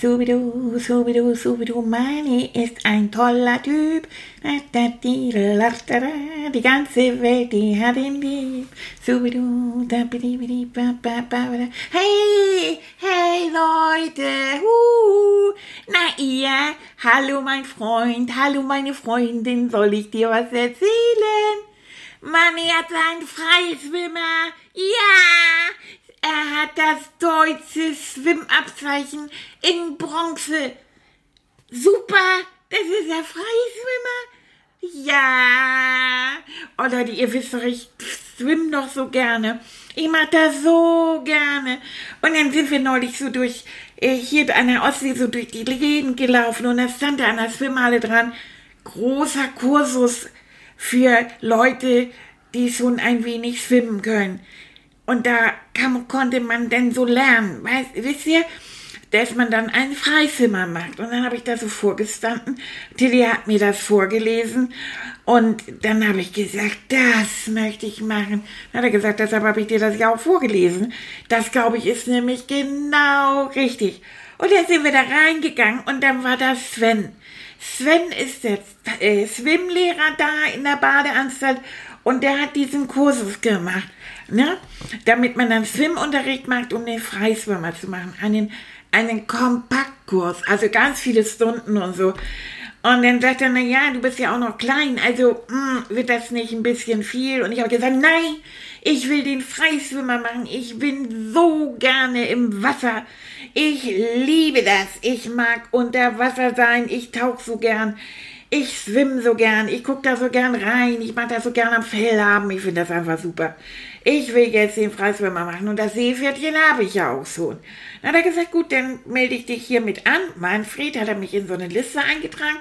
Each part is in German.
Subidu, Subidu, Subidu, Mani ist ein toller Typ. Die ganze Welt, die hat ihn lieb. Subidu, Hey, hey Leute, na ihr, hallo mein Freund, hallo meine Freundin, soll ich dir was erzählen? Manni hat seinen Freischwimmer, ja, er hat das deutsche Schwimmabzeichen in Bronze. Super, das ist der Freischwimmer. Ja. Oh Leute, ihr wisst doch, ich schwimme doch so gerne. Ich mach das so gerne. Und dann sind wir neulich so durch, äh, hier an der Ostsee, so durch die Läden gelaufen und da stand da an der Schwimmhalle dran, großer Kursus für Leute, die schon ein wenig schwimmen können. Und da kam, konnte man denn so lernen. Weißt, wisst ihr, dass man dann ein Freizimmer macht. Und dann habe ich da so vorgestanden. Tilly hat mir das vorgelesen. Und dann habe ich gesagt, das möchte ich machen. Dann hat er gesagt, deshalb habe ich dir das ja auch vorgelesen. Das, glaube ich, ist nämlich genau richtig. Und dann sind wir da reingegangen und dann war das Sven. Sven ist jetzt äh, Schwimmlehrer da in der Badeanstalt und der hat diesen Kursus gemacht ne? damit man dann Schwimmunterricht macht, um den Freischwimmer zu machen. Einen, einen Kompaktkurs, also ganz viele Stunden und so. Und dann sagt er, na ja, du bist ja auch noch klein, also mh, hm, wird das nicht ein bisschen viel? Und ich habe gesagt, nein, ich will den Freischwimmer machen. Ich bin so gerne im Wasser. Ich liebe das. Ich mag unter Wasser sein. Ich tauche so gern. Ich schwimme so gern. Ich gucke da so gern rein. Ich mag das so gern am Fell haben. Ich finde das einfach super ich will jetzt den Freischwimmer machen und das Seepferdchen habe ich ja auch schon. Dann hat er gesagt, gut, dann melde ich dich hiermit an. Manfred hat er mich in so eine Liste eingetragen.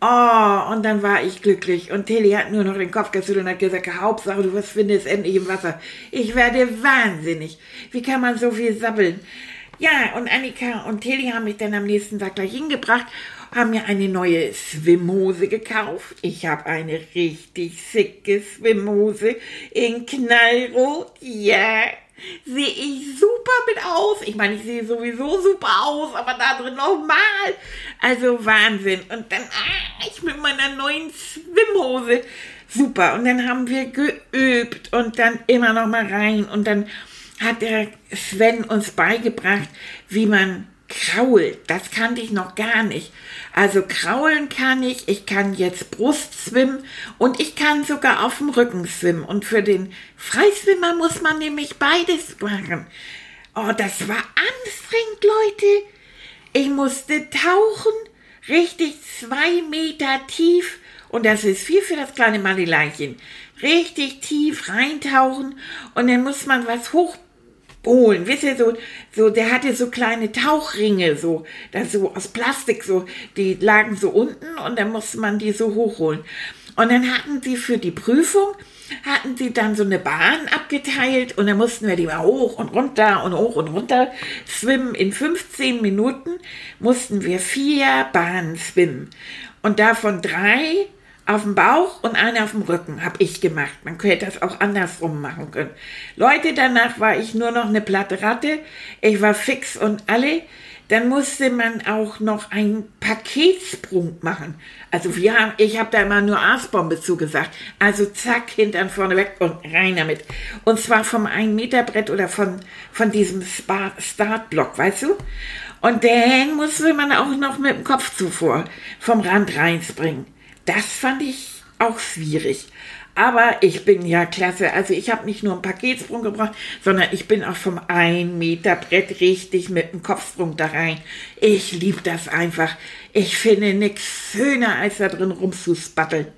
Oh, und dann war ich glücklich. Und Tilly hat nur noch den Kopf geschüttelt und hat gesagt, Hauptsache, du findest endlich im Wasser. Ich werde wahnsinnig. Wie kann man so viel sabbeln? Ja, und Annika und Tilly haben mich dann am nächsten Tag gleich hingebracht haben mir eine neue Schwimmhose gekauft. Ich habe eine richtig schicke Schwimmhose in Knallrot. Ja, sehe ich super mit aus. Ich meine, ich sehe sowieso super aus, aber da drin nochmal. Also Wahnsinn. Und dann, ah, ich mit meiner neuen Schwimmhose. Super. Und dann haben wir geübt und dann immer noch mal rein. Und dann hat der Sven uns beigebracht, wie man krault. Das kannte ich noch gar nicht. Also kraulen kann ich, ich kann jetzt Brust schwimmen und ich kann sogar auf dem Rücken schwimmen. Und für den Freischwimmer muss man nämlich beides machen. Oh, das war anstrengend, Leute. Ich musste tauchen, richtig zwei Meter tief. Und das ist viel für das kleine Mandeleinchen. Richtig tief reintauchen und dann muss man was hoch holen. Wisst ihr, so, so, der hatte so kleine Tauchringe, so, das so aus Plastik, so, die lagen so unten und dann musste man die so hochholen. Und dann hatten sie für die Prüfung, hatten sie dann so eine Bahn abgeteilt und dann mussten wir die mal hoch und runter und hoch und runter schwimmen. In 15 Minuten mussten wir vier Bahnen schwimmen. Und davon drei auf dem Bauch und eine auf dem Rücken habe ich gemacht. Man könnte das auch andersrum machen können. Leute, danach war ich nur noch eine platte Ratte. Ich war fix und alle. Dann musste man auch noch einen Paketsprung machen. Also wir haben, ich habe da immer nur Aasbombe zugesagt. Also zack, hintern vorne weg und rein damit. Und zwar vom 1 Meter Brett oder von, von diesem Startblock, weißt du? Und dann musste man auch noch mit dem Kopf zuvor vom Rand reinspringen. Das fand ich auch schwierig. Aber ich bin ja klasse. Also ich habe nicht nur einen Paketsprung gebracht, sondern ich bin auch vom 1 Meter Brett richtig mit dem Kopfsprung da rein. Ich liebe das einfach. Ich finde nichts schöner, als da drin rumzuspatteln.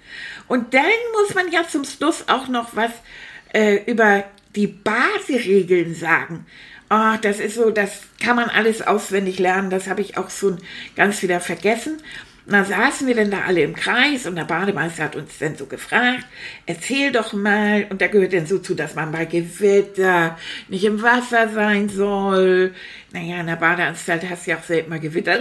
Und dann muss man ja zum Schluss auch noch was äh, über die Baseregeln sagen. Oh, das ist so, das kann man alles auswendig lernen. Das habe ich auch schon ganz wieder vergessen. Und da saßen wir dann da alle im Kreis und der Bademeister hat uns dann so gefragt, erzähl doch mal, und da gehört dann so zu, dass man bei Gewitter nicht im Wasser sein soll. Naja, in der Badeanstalt hast du ja auch selten mal Gewitter.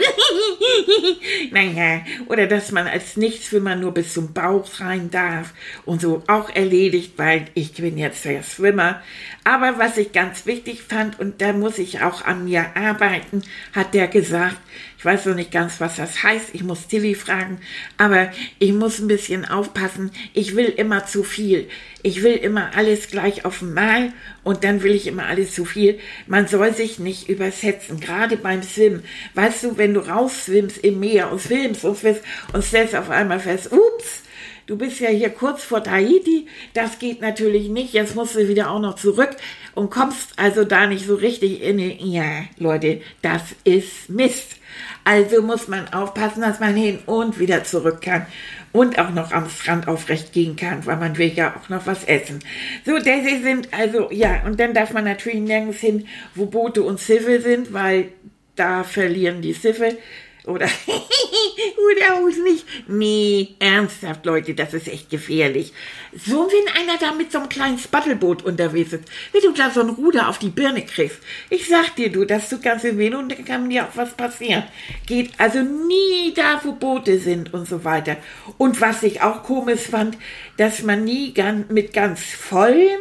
naja, oder dass man als Nichtschwimmer nur bis zum Bauch rein darf und so auch erledigt, weil ich bin jetzt der Schwimmer. Aber was ich ganz wichtig fand, und da muss ich auch an mir arbeiten, hat der gesagt, ich weiß noch nicht ganz, was das heißt. Ich muss Tilly fragen. Aber ich muss ein bisschen aufpassen. Ich will immer zu viel. Ich will immer alles gleich auf einmal und dann will ich immer alles zu viel. Man soll sich nicht übersetzen, gerade beim Swim. Weißt du, wenn du rausschwimmst im Meer und schwimmst und schwimmst und stellst auf einmal fest, ups, du bist ja hier kurz vor Tahiti, das geht natürlich nicht, jetzt musst du wieder auch noch zurück und kommst also da nicht so richtig in die, ja, Leute, das ist Mist. Also muss man aufpassen, dass man hin und wieder zurück kann und auch noch am Strand aufrecht gehen kann, weil man will ja auch noch was essen. So, das sind also, ja, und dann darf man natürlich nirgends hin, wo Boote und Schiffe sind, weil da verlieren die Schiffe oder, oder auch nicht. Nee, ernsthaft, Leute, das ist echt gefährlich. So, wenn einer da mit so einem kleinen Spattelboot unterwegs ist, wenn du da so ein Ruder auf die Birne kriegst, ich sag dir, du, das tut ganz weh und dann kann dir auch was passieren. Geht also nie da, wo Boote sind und so weiter. Und was ich auch komisch fand, dass man nie ganz, mit ganz vollem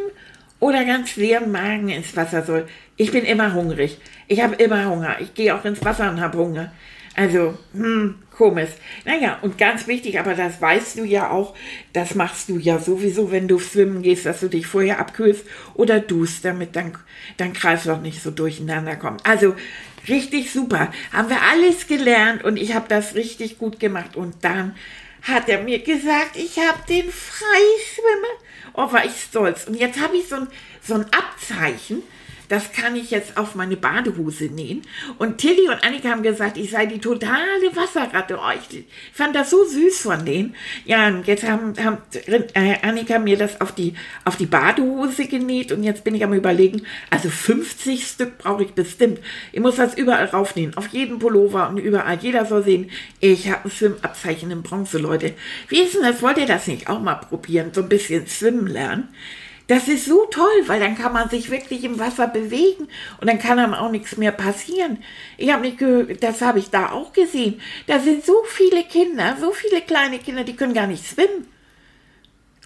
oder ganz leerem Magen ins Wasser soll. Ich bin immer hungrig. Ich habe immer Hunger. Ich gehe auch ins Wasser und habe Hunger. Also, hm, komisch. Naja, und ganz wichtig, aber das weißt du ja auch, das machst du ja sowieso, wenn du schwimmen gehst, dass du dich vorher abkühlst oder dust, damit dein, dein Kreislauf nicht so durcheinander kommt. Also, richtig super. Haben wir alles gelernt und ich habe das richtig gut gemacht. Und dann hat er mir gesagt, ich habe den Freischwimmer. Oh, war ich stolz. Und jetzt habe ich so ein, so ein Abzeichen das kann ich jetzt auf meine Badehose nähen. Und Tilly und Annika haben gesagt, ich sei die totale Wasserratte. Oh, ich fand das so süß von denen. Ja, und jetzt haben, haben äh, Annika mir das auf die, auf die Badehose genäht und jetzt bin ich am überlegen, also 50 Stück brauche ich bestimmt. Ich muss das überall raufnähen, auf jeden Pullover und überall. Jeder soll sehen, ich habe ein Schwimmabzeichen in Bronze, Leute. Wie ist denn das? Wollt ihr das nicht auch mal probieren? So ein bisschen schwimmen lernen? Das ist so toll, weil dann kann man sich wirklich im Wasser bewegen und dann kann einem auch nichts mehr passieren. Ich habe nicht gehört, das habe ich da auch gesehen. Da sind so viele Kinder, so viele kleine Kinder, die können gar nicht schwimmen.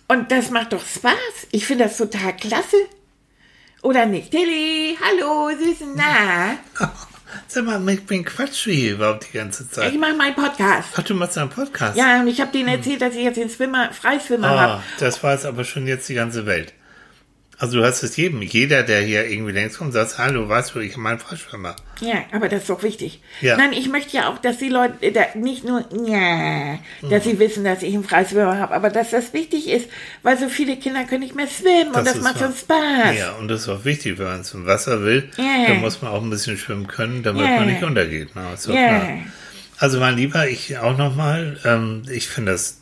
Und das macht doch Spaß. Ich finde das total klasse. Oder nicht? Tilly, hallo, süßen, na? Sag mal, mit wem quatschst du hier überhaupt die ganze Zeit? Ich mache meinen Podcast. Ach, du machst einen Podcast? Ja, und ich habe denen erzählt, dass ich jetzt den Swimmer, Freischwimmer Ah, habe. das weiß aber schon jetzt die ganze Welt. Also du hast es jedem, jeder, der hier irgendwie längst kommt, sagt, hallo, weißt du, ich habe meinen Freischwimmer. Ja, aber das ist doch wichtig. Ja. Nein, ich möchte ja auch, dass die Leute äh, da nicht nur, ja, dass sie wissen, dass ich einen Freischwimmer habe, aber dass das wichtig ist, weil so viele Kinder können nicht mehr schwimmen und das macht schon Spaß. Ja, und das ist auch wichtig, wenn man zum Wasser will, Ja. dann muss man auch ein bisschen schwimmen können, damit Ja. man nicht untergeht. Na, klar. Also mein Lieber, ich auch nochmal, ähm, ich finde das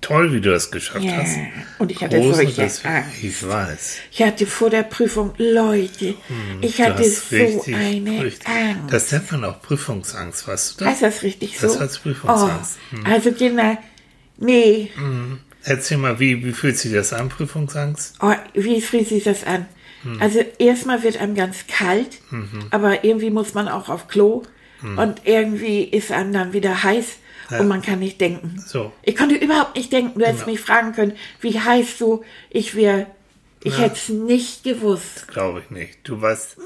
toll, wie du das geschafft Ja, hast. und ich hatte Respekt. Angst. Ich weiß. Ich hatte vor der Prüfung, Leute, ich Du hatte so richtig eine richtig- Angst. Das nennt man auch Prüfungsangst, weißt du das? heißt das richtig so? Das heißt Prüfungsangst. Oh, also Kinder, nee, Erzähl mal, wie, wie fühlt sich das an, Prüfungsangst? Oh, wie fühlt sich das an? Also erstmal wird einem ganz kalt, aber irgendwie muss man auch auf Klo und irgendwie ist einem dann wieder heiß Ja. und man kann nicht denken. So. Ich konnte überhaupt nicht denken. Du hättest Genau. mich fragen können, wie heiß du, ich wäre, ich Ja. hätte es nicht gewusst. Glaube ich nicht. Du weißt,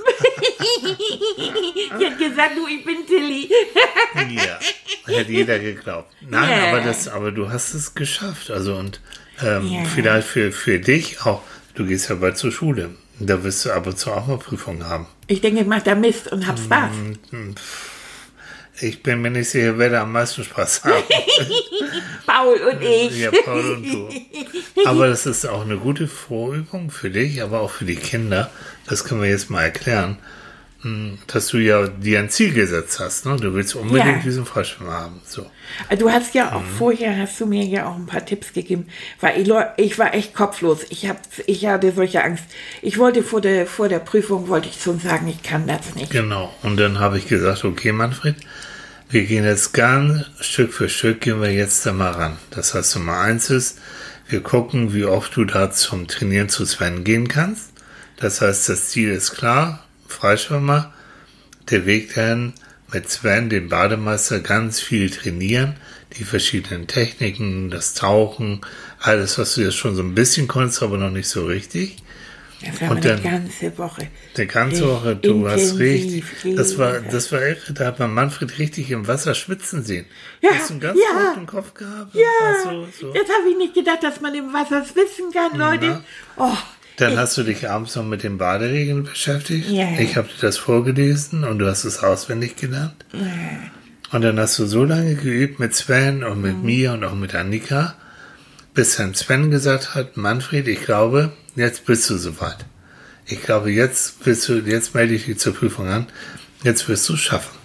Ich hätte gesagt, du, ich bin Tilly. ja, hätte jeder geglaubt. Nein, Ja. aber das, aber du hast es geschafft. Also und ähm, Ja. vielleicht für, für dich auch, du gehst ja bald zur Schule. Da wirst du ab und zu auch mal Prüfungen haben. Ich denke, ich mache da Mist und hab Spaß. Ich bin mir nicht sicher, wer da am meisten Spaß hat. Paul und ich. Ja, Paul und du. Aber das ist auch eine gute Vorübung für dich, aber auch für die Kinder. Das können wir jetzt mal erklären, dass du ja dir ein Ziel gesetzt hast. Ne? Du willst unbedingt Ja. diesen Freischwimmer haben. So. Du hast ja Mhm. auch vorher, hast du mir ja auch ein paar Tipps gegeben, weil ich, ich war echt kopflos. Ich, hab, ich hatte solche Angst. Ich wollte vor der, vor der Prüfung, wollte ich schon sagen, ich kann das nicht. Genau. Und dann habe ich gesagt, okay, Manfred, Wir gehen jetzt ganz Stück für Stück gehen wir jetzt da mal ran. Das heißt, Nummer eins ist, wir gucken, wie oft du da zum Trainieren zu Sven gehen kannst. Das heißt, das Ziel ist klar, Freischwimmer, der Weg dahin mit Sven, dem Bademeister, ganz viel trainieren, die verschiedenen Techniken, das Tauchen, alles, was du jetzt schon so ein bisschen konntest, aber noch nicht so richtig. Das war Und eine dann- ganze Woche. Die ganze Woche, du hast richtig. Das war, das war irre, da hat man Manfred richtig im Wasser schwitzen sehen. Ja, hast du einen ganz ja. roten Kopf gehabt? Ja, warst So, so. jetzt habe ich nicht gedacht, dass man im Wasser wissen kann, Leute. Oh, Dann hast du dich abends noch mit den Baderegeln beschäftigt. Ja. Ich habe dir das vorgelesen und du hast es auswendig gelernt. Und dann hast du so lange geübt mit Sven und Mhm. mit mir und auch mit Annika, bis dann Sven gesagt hat, Manfred, ich glaube, jetzt bist du soweit. Ich glaube, jetzt bist du, jetzt melde ich dich zur Prüfung an. Jetzt wirst du es schaffen.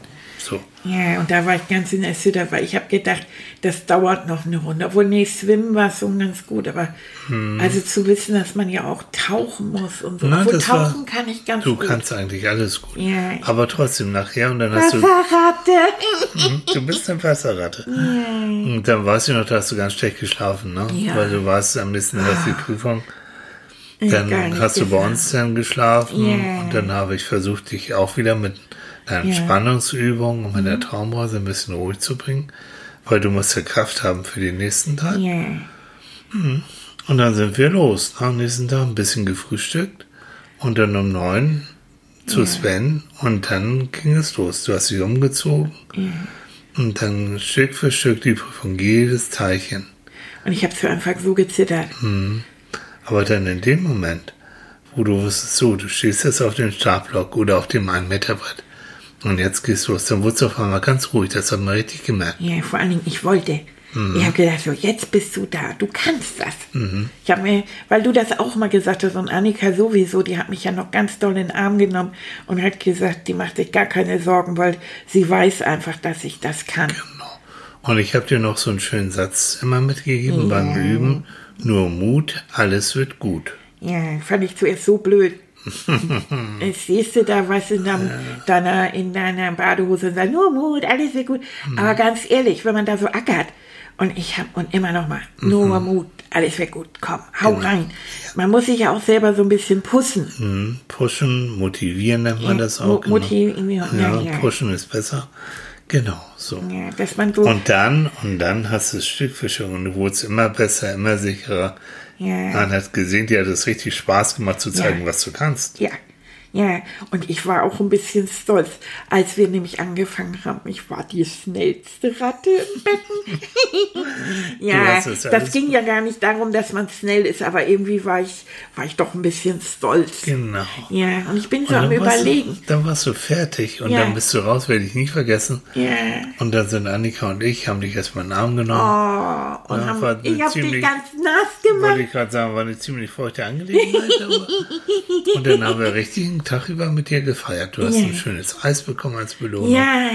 So. ja, und da war ich ganz in Erschüttert, weil ich habe gedacht, das dauert noch eine Runde. Obwohl, nee, Schwimmen war schon ganz gut, aber also zu wissen, dass man ja auch tauchen muss und so. Hm. Na, Obwohl, das war- tauchen kann ich ganz Du gut. kannst eigentlich alles gut. Ja. Aber trotzdem nachher und dann hast du, Wasserratte. du bist eine Wasserratte. Und dann weißt du noch, da hast du ganz schlecht geschlafen, ne? Ja. Weil du warst am nächsten Tag die Prüfung. Ja, Dann hast du bei uns dann geschlafen Ja. und dann habe ich versucht, dich auch wieder mit einer. Entspannungsübung mit Mhm. der Traumreise ein bisschen ruhig zu bringen, weil du musst ja Kraft haben für den nächsten Tag. Ja. Und dann sind wir los. Am nächsten Tag ein bisschen gefrühstückt und dann um neun zu Sven und dann ging es los. Du hast dich umgezogen und dann Stück für Stück die Prüfung, jedes Teilchen. Und ich habe zu Anfang so gezittert. Hm. Aber dann in dem Moment, wo du wusstest, so, du stehst jetzt auf dem Startblock oder auf dem 1 Meter Brett und jetzt gehst du los, dann wurde es auf einmal ganz ruhig, das hat man richtig gemerkt. Ja, vor allen Dingen, ich wollte. Mhm. Ich habe gedacht, so, jetzt bist du da, du kannst das. Ich habe mir, weil du das auch mal gesagt hast und Annika sowieso, die hat mich ja noch ganz doll in den Arm genommen und hat gesagt, die macht sich gar keine Sorgen, weil sie weiß einfach, dass ich das kann. Genau. Und ich habe dir noch so einen schönen Satz immer mitgegeben beim Üben, nur Mut, alles wird gut. Ja, fand ich zuerst so blöd. Jetzt siehst du da was in, deinem, deiner, in deiner Badehose und sagst, nur Mut, alles wird gut. Aber ganz ehrlich, wenn man da so ackert und ich hab, und immer noch mal, nur Mut, alles wird gut, komm, hau rein. Man muss sich ja auch selber so ein bisschen pussen. Hm, Pushen, motivieren nennt man das Mo- auch. genau. motivieren, ja, ja, ja. pushen ist besser. Genau, so. Ja, dass man so, Und dann, und dann hast du es Stück für Stück und du wurdest immer besser, immer sicherer. Ja. Man hat gesehen, dir hat es richtig Spaß gemacht zu zeigen, Ja. was du kannst. Ja, ja, und ich war auch ein bisschen stolz, als wir nämlich angefangen haben. Ich war die schnellste Ratte im Becken. ja, das ging ja gar nicht darum, dass man schnell ist, aber irgendwie war ich, war ich doch ein bisschen stolz. Genau. Ja, und ich bin Und so am Überlegen. Du, dann warst du fertig und Ja. dann bist du raus, werde ich nicht vergessen. Ja. Und dann sind Annika und ich, haben dich erstmal in den Arm genommen. Oh, und Ja, haben, ich habe dich ganz nass Wollte gemacht. ich gerade sagen, war eine ziemlich feuchte Angelegenheit. aber und dann haben wir richtig einen Tag über mit dir gefeiert. Du hast Ja. ein schönes Eis bekommen als Belohnung. Ja,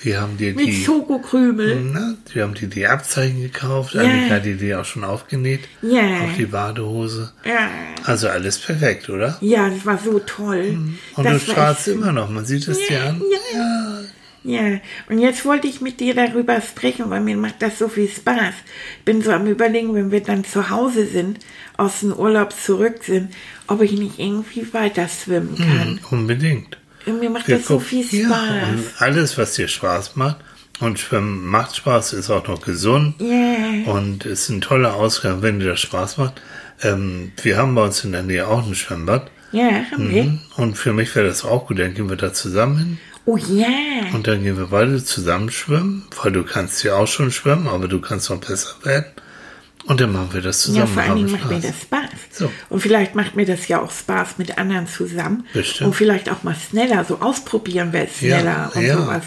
Wir haben dir mit die, Schokokrümel. na, wir haben dir die Abzeichen gekauft. Ja. Annika hat die dir auch schon aufgenäht. Ja. Auf die Badehose. Ja. Also alles perfekt, oder? Ja, das war so toll. Und das du strahlst echt- immer noch. Man sieht es dir an. Ja. Ja, und jetzt wollte ich mit dir darüber sprechen, weil mir macht das so viel Spaß. Ich bin so am überlegen, wenn wir dann zu Hause sind, aus dem Urlaub zurück sind, ob ich nicht irgendwie weiter schwimmen kann. Hm, unbedingt. Und mir macht Wir das so viel Ja, Spaß. und alles, was dir Spaß macht. Und Schwimmen macht Spaß, ist auch noch gesund. Ja, Und ist ein toller Ausgang, wenn dir das Spaß macht. Ähm, wir haben bei uns in der Nähe auch ein Schwimmbad. ja, haben wir. Mhm. Und für mich wäre das auch gut. Dann gehen wir da zusammen hin. Oh ja, Und dann gehen wir beide zusammen schwimmen. Weil du kannst ja auch schon schwimmen, aber du kannst noch besser werden. Und dann machen wir das ja, zusammen. vor allen Dingen macht mir das Spaß. So. Und vielleicht macht mir das ja auch Spaß mit anderen zusammen. Bestimmt. Und vielleicht auch mal schneller, so ausprobieren, wer ist schneller und sowas.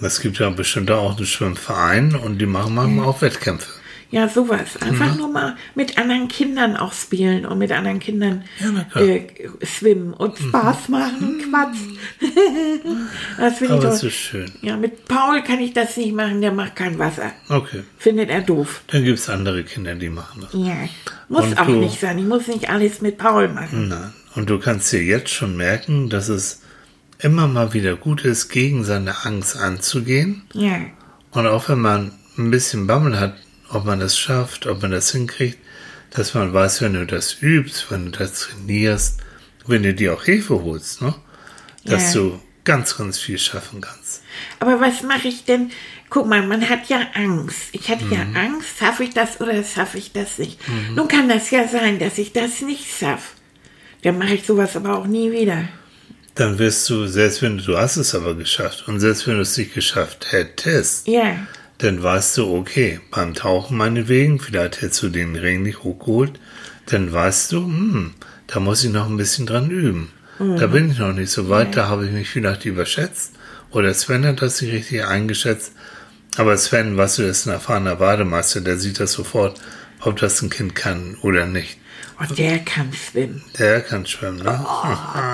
Es gibt ja bestimmt auch einen Schwimmverein und die machen manchmal auch Wettkämpfe. Ja, sowas. Mhm. Einfach nur mal mit anderen Kindern auch spielen und mit anderen Kindern Ja. Mhm. äh, schwimmen und Spaß machen und quatschen. das finde ich toll. ist schön. Ja, mit Paul kann ich das nicht machen, der macht kein Wasser. Okay. Findet er doof. Dann gibt es andere Kinder, die machen das. Ja. Muss Und auch du- nicht sein. Ich muss nicht alles mit Paul machen. Nein. Und du kannst dir jetzt schon merken, dass es immer mal wieder gut ist, gegen seine Angst anzugehen. Ja. Und auch wenn man ein bisschen Bammel hat, ob man das schafft, ob man das hinkriegt, dass man weiß, wenn du das übst, wenn du das trainierst, wenn du dir auch Hilfe holst, ne? dass Ja. du ganz, ganz viel schaffen kannst. Aber was mache ich denn? Guck mal, man hat ja Angst. Ich hatte ja Mhm. Angst, schaffe ich das oder schaffe ich das nicht? Nun kann das ja sein, dass ich das nicht schaffe. Dann mache ich sowas aber auch nie wieder. Dann wirst du, selbst wenn du, du hast es aber geschafft, und selbst wenn du es nicht geschafft hättest, Ja, dann weißt du, okay, beim Tauchen meinetwegen, vielleicht hättest du den Ring nicht hochgeholt, dann weißt du, hm, da muss ich noch ein bisschen dran üben. Da bin ich noch nicht so weit, da habe ich mich vielleicht überschätzt. Oder Sven hat das nicht richtig eingeschätzt. Aber Sven, weißt du, ist ein erfahrener Bademeister, der sieht das sofort, ob das ein Kind kann oder nicht. Oh, der kann schwimmen. Der kann schwimmen, ne?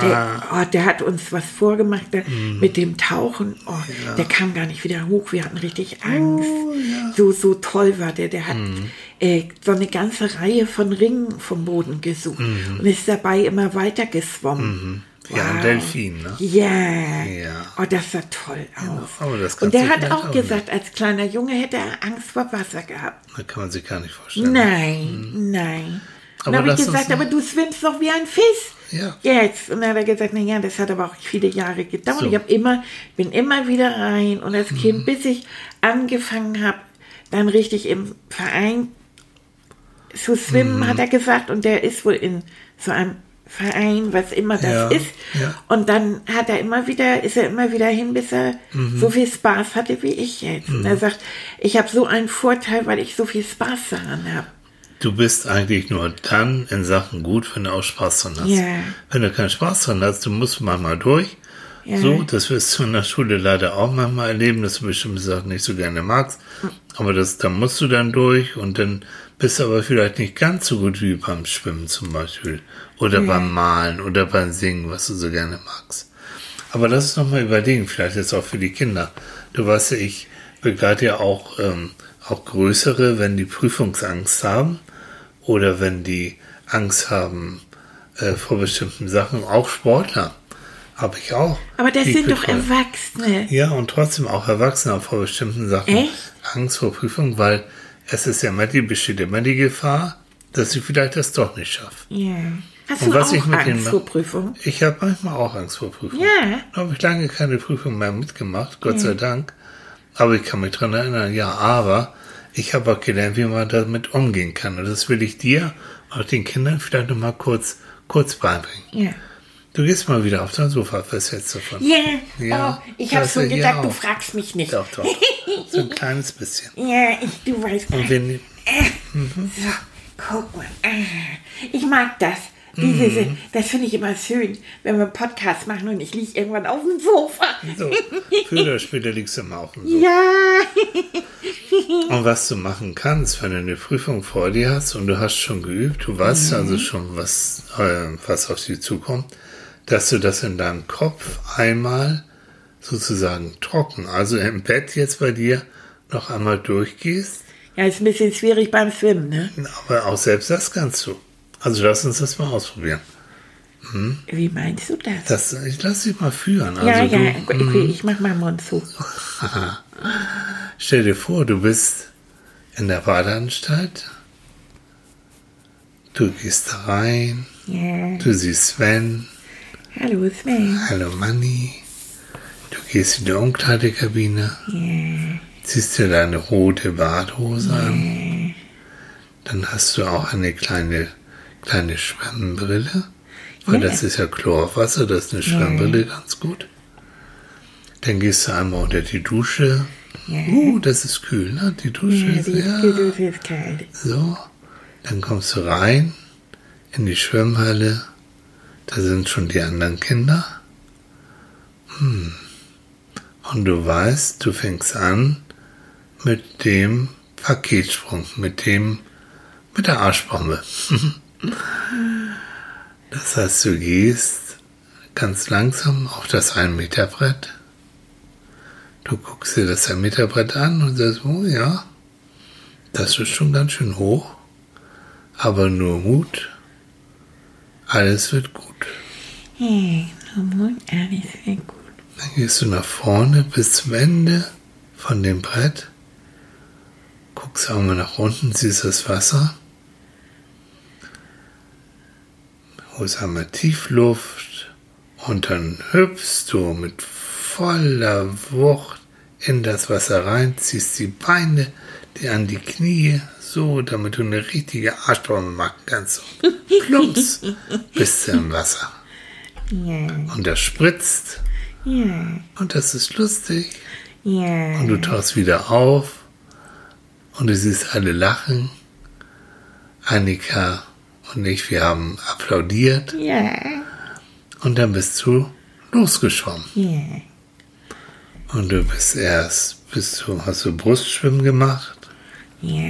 Der, oh, der hat uns was vorgemacht der, Mhm. mit dem Tauchen. Oh, Der kam gar nicht wieder hoch. Wir hatten richtig Angst. Oh, So, so toll war der. Der hat Mhm. äh, so eine ganze Reihe von Ringen vom Boden gesucht Mhm. und ist dabei immer weiter geschwommen. Ja, ein Delfin, ne? Ja. Ja. Oh, das sah toll aus. aber das und der hat auch auch gesagt, als kleiner Junge hätte er Angst vor Wasser gehabt. Da kann man sich gar nicht vorstellen. Nein, nein. Dann habe ich gesagt, aber du schwimmst doch wie ein Fisch. Ja. Jetzt. Und dann hat er gesagt, na ja, das hat aber auch viele Jahre gedauert. So. Ich habe immer, bin immer wieder rein und als Mhm. Kind, bis ich angefangen habe, dann richtig im Verein zu schwimmen, Mhm. hat er gesagt. Und der ist wohl in so einem Verein, was immer das Ja, ist. ja. Und dann hat er immer wieder, ist er immer wieder hin, bis er Mhm. so viel Spaß hatte wie ich jetzt. Und er sagt, ich habe so einen Vorteil, weil ich so viel Spaß daran habe. Du bist eigentlich nur dann in Sachen gut, wenn du auch Spaß dran hast. Ja. Wenn du keinen Spaß dran hast, du musst manchmal durch. Ja. So, das wirst du in der Schule leider auch manchmal erleben, dass du bestimmte Sachen nicht so gerne magst. Aber das, da musst du dann durch und dann bist du aber vielleicht nicht ganz so gut wie beim Schwimmen zum Beispiel. Oder beim Malen oder beim Singen, was du so gerne magst. Aber lass uns nochmal überlegen, vielleicht jetzt auch für die Kinder. Du weißt ja, ich begleite ja auch, ähm, auch größere, wenn die Prüfungsangst haben oder wenn die Angst haben äh, vor bestimmten Sachen, auch Sportler. Habe ich auch. Aber das sind doch. Erwachsene. Ja, und trotzdem auch Erwachsene vor bestimmten Sachen Echt? Angst vor Prüfung, weil es ist ja immer die, besteht immer die Gefahr, dass sie vielleicht das doch nicht schaffen. Ja. Hast Und du was auch ich mit denen Angst mach- vor Prüfung? Ich habe manchmal auch Angst vor Prüfungen. Ja. Da habe ich lange keine Prüfung mehr mitgemacht, Gott sei Dank. Aber ich kann mich dran erinnern, ja, aber ich habe auch gelernt, wie man damit umgehen kann. Und das will ich dir, auch den Kindern vielleicht noch mal kurz, kurz beibringen. Ja. Du gehst mal wieder auf dein Sofa, was hältst du davon? Ja, Ja, oh, ich habe schon gedacht, du fragst mich nicht. Doch, doch. So ein kleines bisschen. Ja, ich, du weißt. Und wir nehmen, So, guck mal. Ah, Ich mag das. Diese, Mhm. Das finde ich immer schön, wenn wir einen Podcast machen und ich liege irgendwann auf dem Sofa. so, früher oder später liegst du immer auf dem Sofa. Ja. Und was du machen kannst, wenn du eine Prüfung vor dir hast und du hast schon geübt, du weißt also schon, was, äh, was auf dich zukommt, dass du das in deinem Kopf einmal sozusagen trocken, also im Bett jetzt bei dir noch einmal durchgehst, Ja, ist ein bisschen schwierig beim Schwimmen, ne? aber auch selbst das kannst du. Also lass uns das mal ausprobieren. Wie meinst du das? Das, ich lass dich mal führen. Also ja, ja, du, Mhm. okay, ich mach meinen Mund zu. Stell dir vor, du bist in der Badeanstalt. Du gehst rein, Ja. du siehst Sven, Hallo Sven. hallo Manni. Du gehst in die Umkleidekabine, ziehst dir deine rote Badhose an. Dann hast du auch eine kleine, kleine Schwimmbrille. Weil Ja. das ist ja Chlorwasser, das ist eine Schwimmbrille ganz gut. Dann gehst du einmal unter die Dusche. Uh, das ist kühl, ne? Die Dusche Ja, ist, die ja. Dusche ist kalt. So, dann kommst du rein in die Schwimmhalle. Da sind schon die anderen Kinder. Hm. Und du weißt, du fängst an mit dem Paketsprung, mit dem, mit der Arschbombe. Das heißt, du gehst ganz langsam auf das 1-Meter-Brett. Du guckst dir das 1-Meter-Brett an und sagst, oh ja, das ist schon ganz schön hoch, aber nur Mut. Alles wird gut. Hey, nun, alles wird gut. Dann gehst du nach vorne bis zum Ende von dem Brett. Guckst einmal nach unten, siehst das Wasser. Holst einmal Tiefluft und dann hüpfst du mit voller Wucht in das Wasser rein, ziehst die Beine dir an die Knie, so, damit du eine richtige Arschbombe machen kannst. Plumps, bist du im Wasser. Ja, Und das spritzt ja, und das ist lustig. ja. Und du tauchst wieder auf und du siehst alle lachen. Annika und ich, wir haben applaudiert Ja, und dann bist du losgeschwommen. ja. Und du bist erst, bist du, hast du Brustschwimmen gemacht, Ja,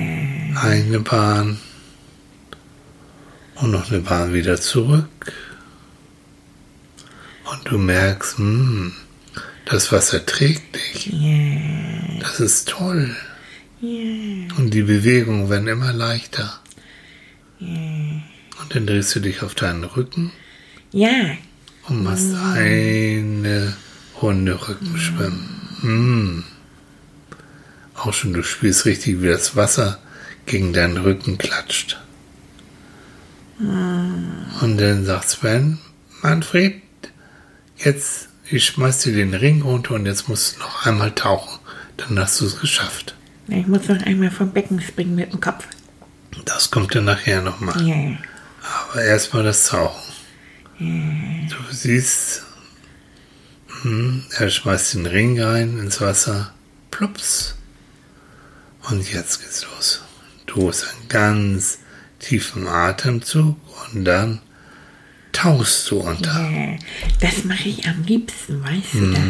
eine Bahn und noch eine Bahn wieder zurück. Und du merkst, hm, das Wasser trägt dich. ja, Das ist toll. ja, Und die Bewegungen werden immer leichter. Und dann drehst du dich auf deinen Rücken ja, und machst eine Runde Rückenschwimmen. Mm. Auch schon, du spürst richtig, wie das Wasser gegen deinen Rücken klatscht. Und dann sagt Sven, Manfred, jetzt, ich schmeiß dir den Ring runter und jetzt musst du noch einmal tauchen. Dann hast du es geschafft. ich muss noch einmal vom Becken springen mit dem Kopf. Das kommt dann nachher nochmal. Ja, Aber erstmal das Tauchen. Du siehst, hm, er schmeißt den Ring rein ins Wasser. Plups. Und jetzt geht's los. Du hast einen ganz tiefen Atemzug und dann tauchst du unter. ja. Das mache ich am liebsten, weißt du das?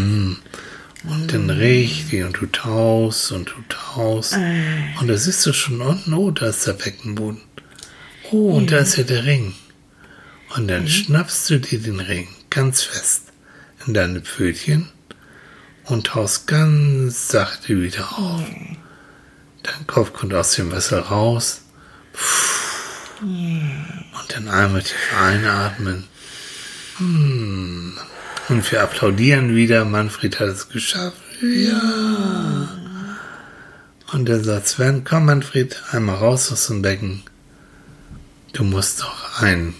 Und dann richtig und du tauchst und du tauchst. Und da siehst du schon unten, oh, da ist der Beckenboden. Oh, und da ist ja der Ring. Und dann schnappst du dir den Ring ganz fest in deine Pfötchen und tauchst ganz sachte wieder auf. Dein Kopf kommt aus dem Wasser raus. Und dann einmal tief einatmen. Hm. Und wir applaudieren wieder. Manfred hat es geschafft. Ja. Und dann sagt Sven, komm Manfred, einmal raus aus dem Becken. Du musst doch einen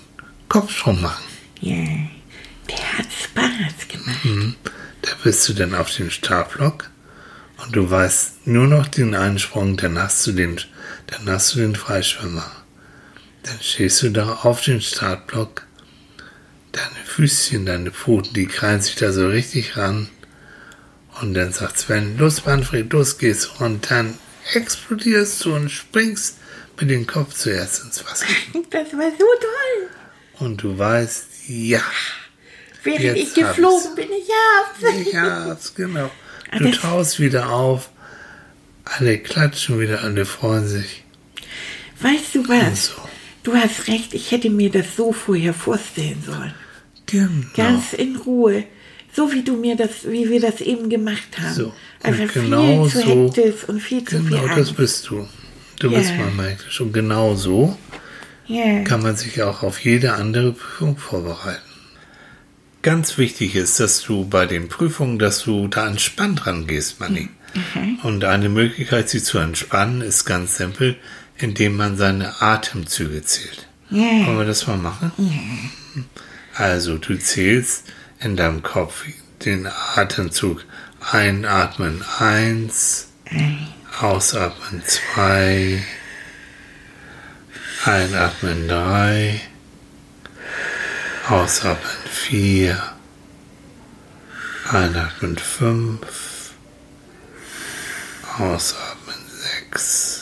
Kopfsprung machen. Ja, der hat Spaß gemacht. Da bist du dann auf dem Startblock und du weißt nur noch den einen Sprung, dann hast du den, dann hast du den Freischwimmer. Dann stehst du da auf dem Startblock, deine Füßchen, deine Pfoten, die krallen sich da so richtig ran. Und dann sagt Sven, los Manfred, los geht's. Und dann explodierst du und springst mit dem Kopf zuerst ins Wasser. Das war so toll. Und du weißt, ja, Während ich geflogen bin, ich hab's. Ich hab's, genau. Du das- tauchst wieder auf. Alle klatschen wieder, alle freuen sich. Weißt du was? so. Du hast recht, ich hätte mir das so vorher vorstellen sollen. Genau. Ganz in Ruhe. So wie du mir das, wie wir das eben gemacht haben. So. Und genau viel zu so- hektisch und viel zu Genau, viel das Angst. bist du. Du Ja. bist mal hektisch. Und genau so Ja. kann man sich auch auf jede andere Prüfung vorbereiten. Ganz wichtig ist, dass du bei den Prüfungen, dass du da entspannt rangehst, Manni. Und eine Möglichkeit, sich zu entspannen, ist ganz simpel, indem man seine Atemzüge zählt. Wollen wir das mal machen? Also, du zählst in deinem Kopf den Atemzug. Einatmen eins, ausatmen zwei, einatmen drei, ausatmen vier, einatmen fünf, ausatmen sechs,